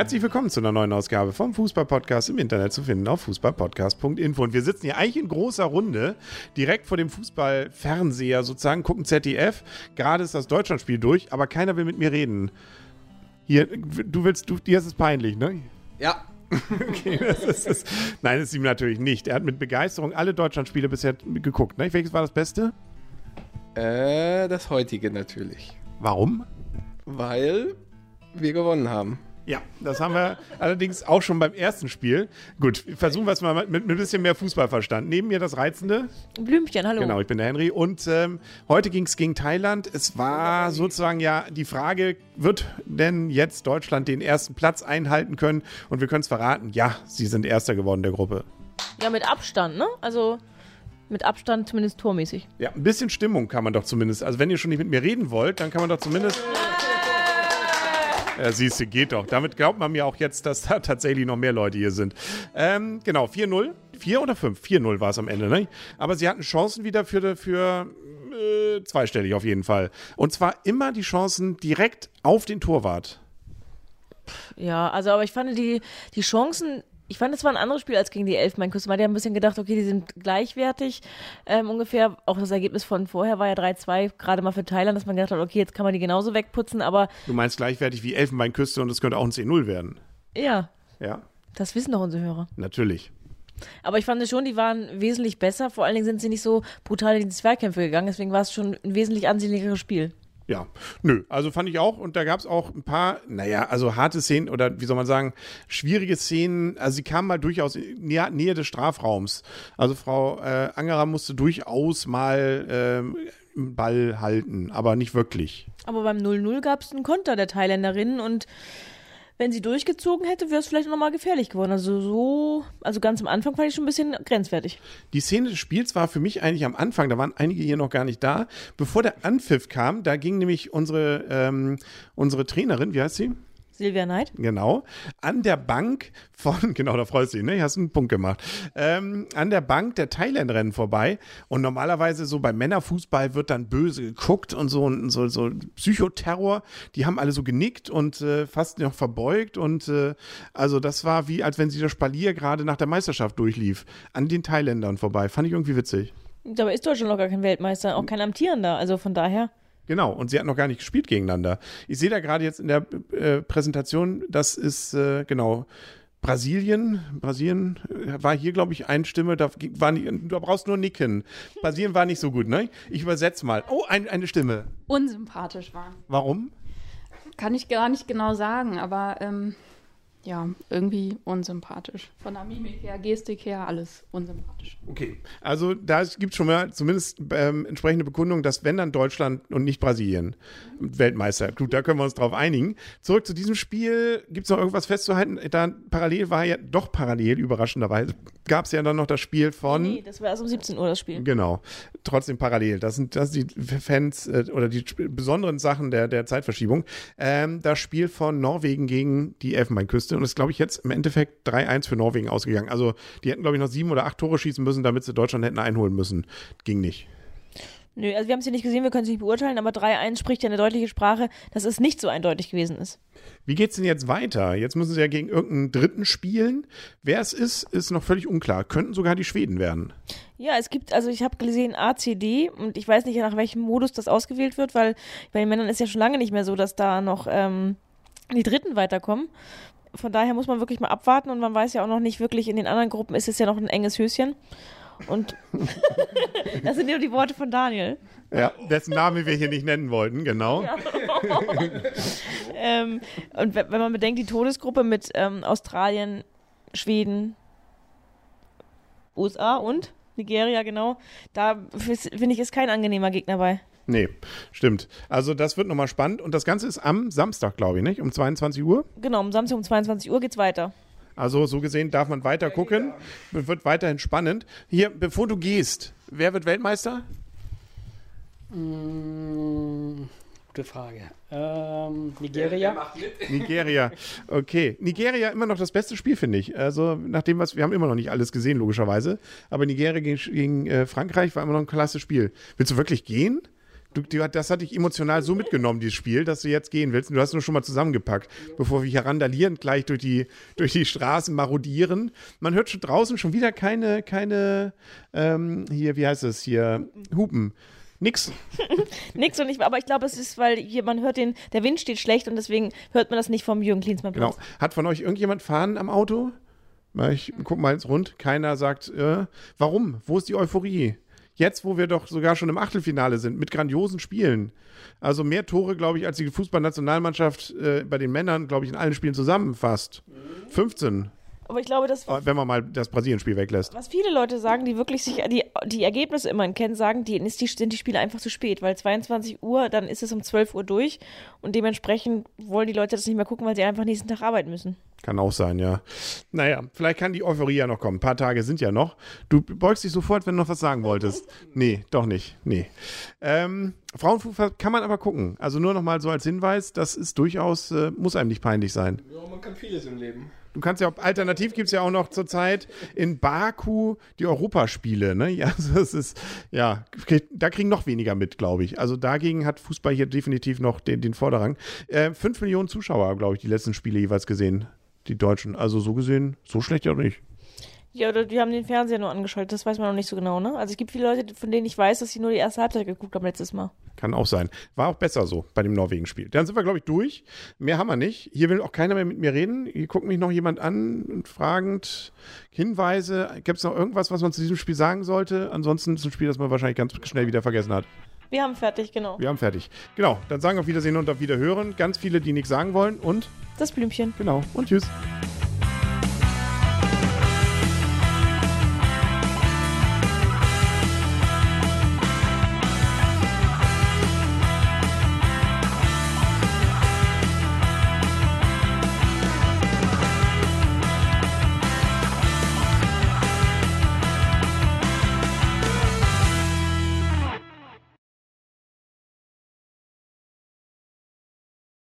Herzlich willkommen zu einer neuen Ausgabe vom Fußballpodcast im Internet zu finden auf fußballpodcast.info. Und wir sitzen hier eigentlich in großer Runde direkt vor dem Fußballfernseher sozusagen, gucken ZDF. Gerade ist das Deutschlandspiel durch, aber keiner will mit mir reden. Hier, du willst, du, dir ist es peinlich, ne? Ja. Okay, das ist, das, nein, das ist ihm natürlich nicht. Er hat mit Begeisterung alle Deutschlandspiele bisher geguckt. Ne? Welches war das Beste? Äh, das heutige natürlich. Warum? Weil wir gewonnen haben. Ja, das haben wir allerdings auch schon beim ersten Spiel. Gut, versuchen wir es mal mit, mit ein bisschen mehr Fußballverstand. Neben mir das Reizende. Blümchen, hallo. Genau, ich bin der Henry. Und ähm, heute ging es gegen Thailand. Es war sozusagen ja die Frage, wird denn jetzt Deutschland den ersten Platz einhalten können? Und wir können es verraten, ja, sie sind Erster geworden der Gruppe. Ja, mit Abstand, ne? Also mit Abstand zumindest tormäßig. Ja, ein bisschen Stimmung kann man doch zumindest. Also wenn ihr schon nicht mit mir reden wollt, dann kann man doch zumindest... Ja, siehst du, geht doch. Damit glaubt man mir auch jetzt, dass da tatsächlich noch mehr Leute hier sind. Ähm, genau, 4-0. 4 oder 5? 4-0 war es am Ende, ne? Aber sie hatten Chancen wieder für, für äh, zweistellig auf jeden Fall. Und zwar immer die Chancen direkt auf den Torwart. Ja, also aber ich fand die, die Chancen ich fand, es war ein anderes Spiel als gegen die Elfenbeinküste. Man hat ja ein bisschen gedacht, okay, die sind gleichwertig ähm, ungefähr. Auch das Ergebnis von vorher war ja 3-2, gerade mal für Thailand, dass man gedacht hat, okay, jetzt kann man die genauso wegputzen, aber. Du meinst gleichwertig wie Elfenbeinküste und es könnte auch ein 10-0 werden. Ja. Ja. Das wissen doch unsere Hörer. Natürlich. Aber ich fand schon, die waren wesentlich besser. Vor allen Dingen sind sie nicht so brutal in die Zweikämpfe gegangen. Deswegen war es schon ein wesentlich ansehnlicheres Spiel. Ja, nö, also fand ich auch. Und da gab es auch ein paar, naja, also harte Szenen oder wie soll man sagen, schwierige Szenen. Also sie kamen mal durchaus in Nähe, Nähe des Strafraums. Also Frau äh, Angerer musste durchaus mal äh, im Ball halten, aber nicht wirklich. Aber beim 0-0 gab es einen Konter der Thailänderinnen und wenn sie durchgezogen hätte, wäre es vielleicht nochmal gefährlich geworden. Also so, also ganz am Anfang fand ich schon ein bisschen grenzwertig. Die Szene des Spiels war für mich eigentlich am Anfang, da waren einige hier noch gar nicht da. Bevor der Anpfiff kam, da ging nämlich unsere, ähm, unsere Trainerin, wie heißt sie? Silvia Neid. Genau. An der Bank von, genau, da freust du dich, ne? Hast einen Punkt gemacht. Ähm, an der Bank der Thailänderinnen vorbei. Und normalerweise so bei Männerfußball wird dann böse geguckt und so, so, so Psychoterror. Die haben alle so genickt und äh, fast noch verbeugt. Und äh, also das war wie, als wenn sie das Spalier gerade nach der Meisterschaft durchlief. An den Thailändern vorbei. Fand ich irgendwie witzig. Dabei ist Deutschland noch gar kein Weltmeister, auch kein Amtierender. Also von daher. Genau, und sie hatten noch gar nicht gespielt gegeneinander. Ich sehe da gerade jetzt in der äh, Präsentation, das ist äh, genau Brasilien. Brasilien äh, war hier, glaube ich, eine Stimme. Da, war nicht, du brauchst nur nicken. Brasilien war nicht so gut, ne? Ich übersetze mal. Oh, ein, eine Stimme. Unsympathisch waren. Warum? Kann ich gar nicht genau sagen, aber ähm, ja, irgendwie unsympathisch. Von der Mimik her, Gestik her, alles unsympathisch. Okay, also da gibt es schon mal zumindest ähm, entsprechende Bekundung, dass wenn dann Deutschland und nicht Brasilien Weltmeister. Gut, da können wir uns drauf einigen. Zurück zu diesem Spiel. Gibt es noch irgendwas festzuhalten? Da parallel war ja, doch parallel, überraschenderweise, gab es ja dann noch das Spiel von. Nee, das war erst um 17 Uhr das Spiel. Genau, trotzdem parallel. Das sind, das sind die Fans äh, oder die besonderen Sachen der, der Zeitverschiebung. Ähm, das Spiel von Norwegen gegen die Elfenbeinküste und ist, glaube ich, jetzt im Endeffekt 3-1 für Norwegen ausgegangen. Also die hätten, glaube ich, noch sieben oder acht Tore schießen müssen, damit sie Deutschland hätten einholen müssen. Ging nicht. Nö, also wir haben es ja nicht gesehen, wir können es nicht beurteilen, aber 3-1 spricht ja eine deutliche Sprache, dass es nicht so eindeutig gewesen ist. Wie geht's denn jetzt weiter? Jetzt müssen sie ja gegen irgendeinen Dritten spielen. Wer es ist, ist noch völlig unklar. Könnten sogar die Schweden werden. Ja, es gibt, also ich habe gesehen ACD und ich weiß nicht, nach welchem Modus das ausgewählt wird, weil bei den Männern ist ja schon lange nicht mehr so, dass da noch ähm, die Dritten weiterkommen. Von daher muss man wirklich mal abwarten und man weiß ja auch noch nicht wirklich, in den anderen Gruppen ist es ja noch ein enges Höschen. Und das sind nur die Worte von Daniel. Ja, dessen Namen wir hier nicht nennen wollten, genau. Ja. ähm, und wenn man bedenkt, die Todesgruppe mit ähm, Australien, Schweden, USA und Nigeria, genau, da finde ich, ist kein angenehmer Gegner bei. Nee, stimmt. Also das wird nochmal spannend und das Ganze ist am Samstag, glaube ich, nicht? Um 22 Uhr? Genau, am Samstag um 22 Uhr geht's weiter. Also so gesehen darf man weiter gucken. Wird weiterhin spannend. Hier, bevor du gehst, wer wird Weltmeister? Mmh, gute Frage. Ähm, Nigeria. Nigeria. Okay. Nigeria immer noch das beste Spiel, finde ich. Also nach dem, was wir haben immer noch nicht alles gesehen, logischerweise. Aber Nigeria gegen, gegen äh, Frankreich war immer noch ein klasse Spiel. Willst du wirklich gehen? Du, du, das hat dich emotional so mitgenommen, dieses Spiel, dass du jetzt gehen willst. Und du hast nur schon mal zusammengepackt, bevor wir hier randalierend gleich durch die, durch die Straßen marodieren. Man hört schon draußen schon wieder keine, keine, ähm, hier, wie heißt es hier, Hupen. Nix. Nix und ich, aber ich glaube, es ist, weil hier, man hört den, der Wind steht schlecht und deswegen hört man das nicht vom Jürgen Klinsmann. Genau. Hat von euch irgendjemand Fahnen am Auto? Ich guck mal ins Rund. Keiner sagt, äh, warum? Wo ist die Euphorie? Jetzt, wo wir doch sogar schon im Achtelfinale sind, mit grandiosen Spielen. Also mehr Tore, glaube ich, als die Fußballnationalmannschaft äh, bei den Männern, glaube ich, in allen Spielen zusammenfasst. 15. Aber ich glaube, das Wenn man mal das Brasilien-Spiel weglässt. Was viele Leute sagen, die wirklich sich die, die Ergebnisse immerhin kennen, sagen, die, ist die, sind die Spiele einfach zu spät, weil 22 Uhr, dann ist es um 12 Uhr durch und dementsprechend wollen die Leute das nicht mehr gucken, weil sie einfach nächsten Tag arbeiten müssen. Kann auch sein, ja. Naja, vielleicht kann die Euphorie ja noch kommen. Ein paar Tage sind ja noch. Du beugst dich sofort, wenn du noch was sagen wolltest. Nee, doch nicht. Nee. Ähm, Frauenfußball kann man aber gucken. Also nur noch mal so als Hinweis, das ist durchaus, äh, muss einem nicht peinlich sein. Ja, man kann vieles im Leben. Du kannst ja, auch, alternativ gibt es ja auch noch zurzeit in Baku die Europaspiele, ne? Ja, also das ist, ja, da kriegen noch weniger mit, glaube ich. Also dagegen hat Fußball hier definitiv noch den, den Vorderrang. Äh, fünf Millionen Zuschauer, glaube ich, die letzten Spiele jeweils gesehen, die Deutschen. Also so gesehen, so schlecht ja auch nicht. Ja, oder die haben den Fernseher nur angeschaltet, das weiß man noch nicht so genau, ne? Also es gibt viele Leute, von denen ich weiß, dass sie nur die erste Halbzeit geguckt haben letztes Mal. Kann auch sein. War auch besser so bei dem Norwegen-Spiel. Dann sind wir, glaube ich, durch. Mehr haben wir nicht. Hier will auch keiner mehr mit mir reden. Hier guckt mich noch jemand an und fragend Hinweise. Gibt es noch irgendwas, was man zu diesem Spiel sagen sollte? Ansonsten ist es ein Spiel, das man wahrscheinlich ganz schnell wieder vergessen hat. Wir haben fertig, genau. Wir haben fertig. Genau, dann sagen wir auf Wiedersehen und auf Wiederhören. Ganz viele, die nichts sagen wollen und das Blümchen. Genau. Und tschüss.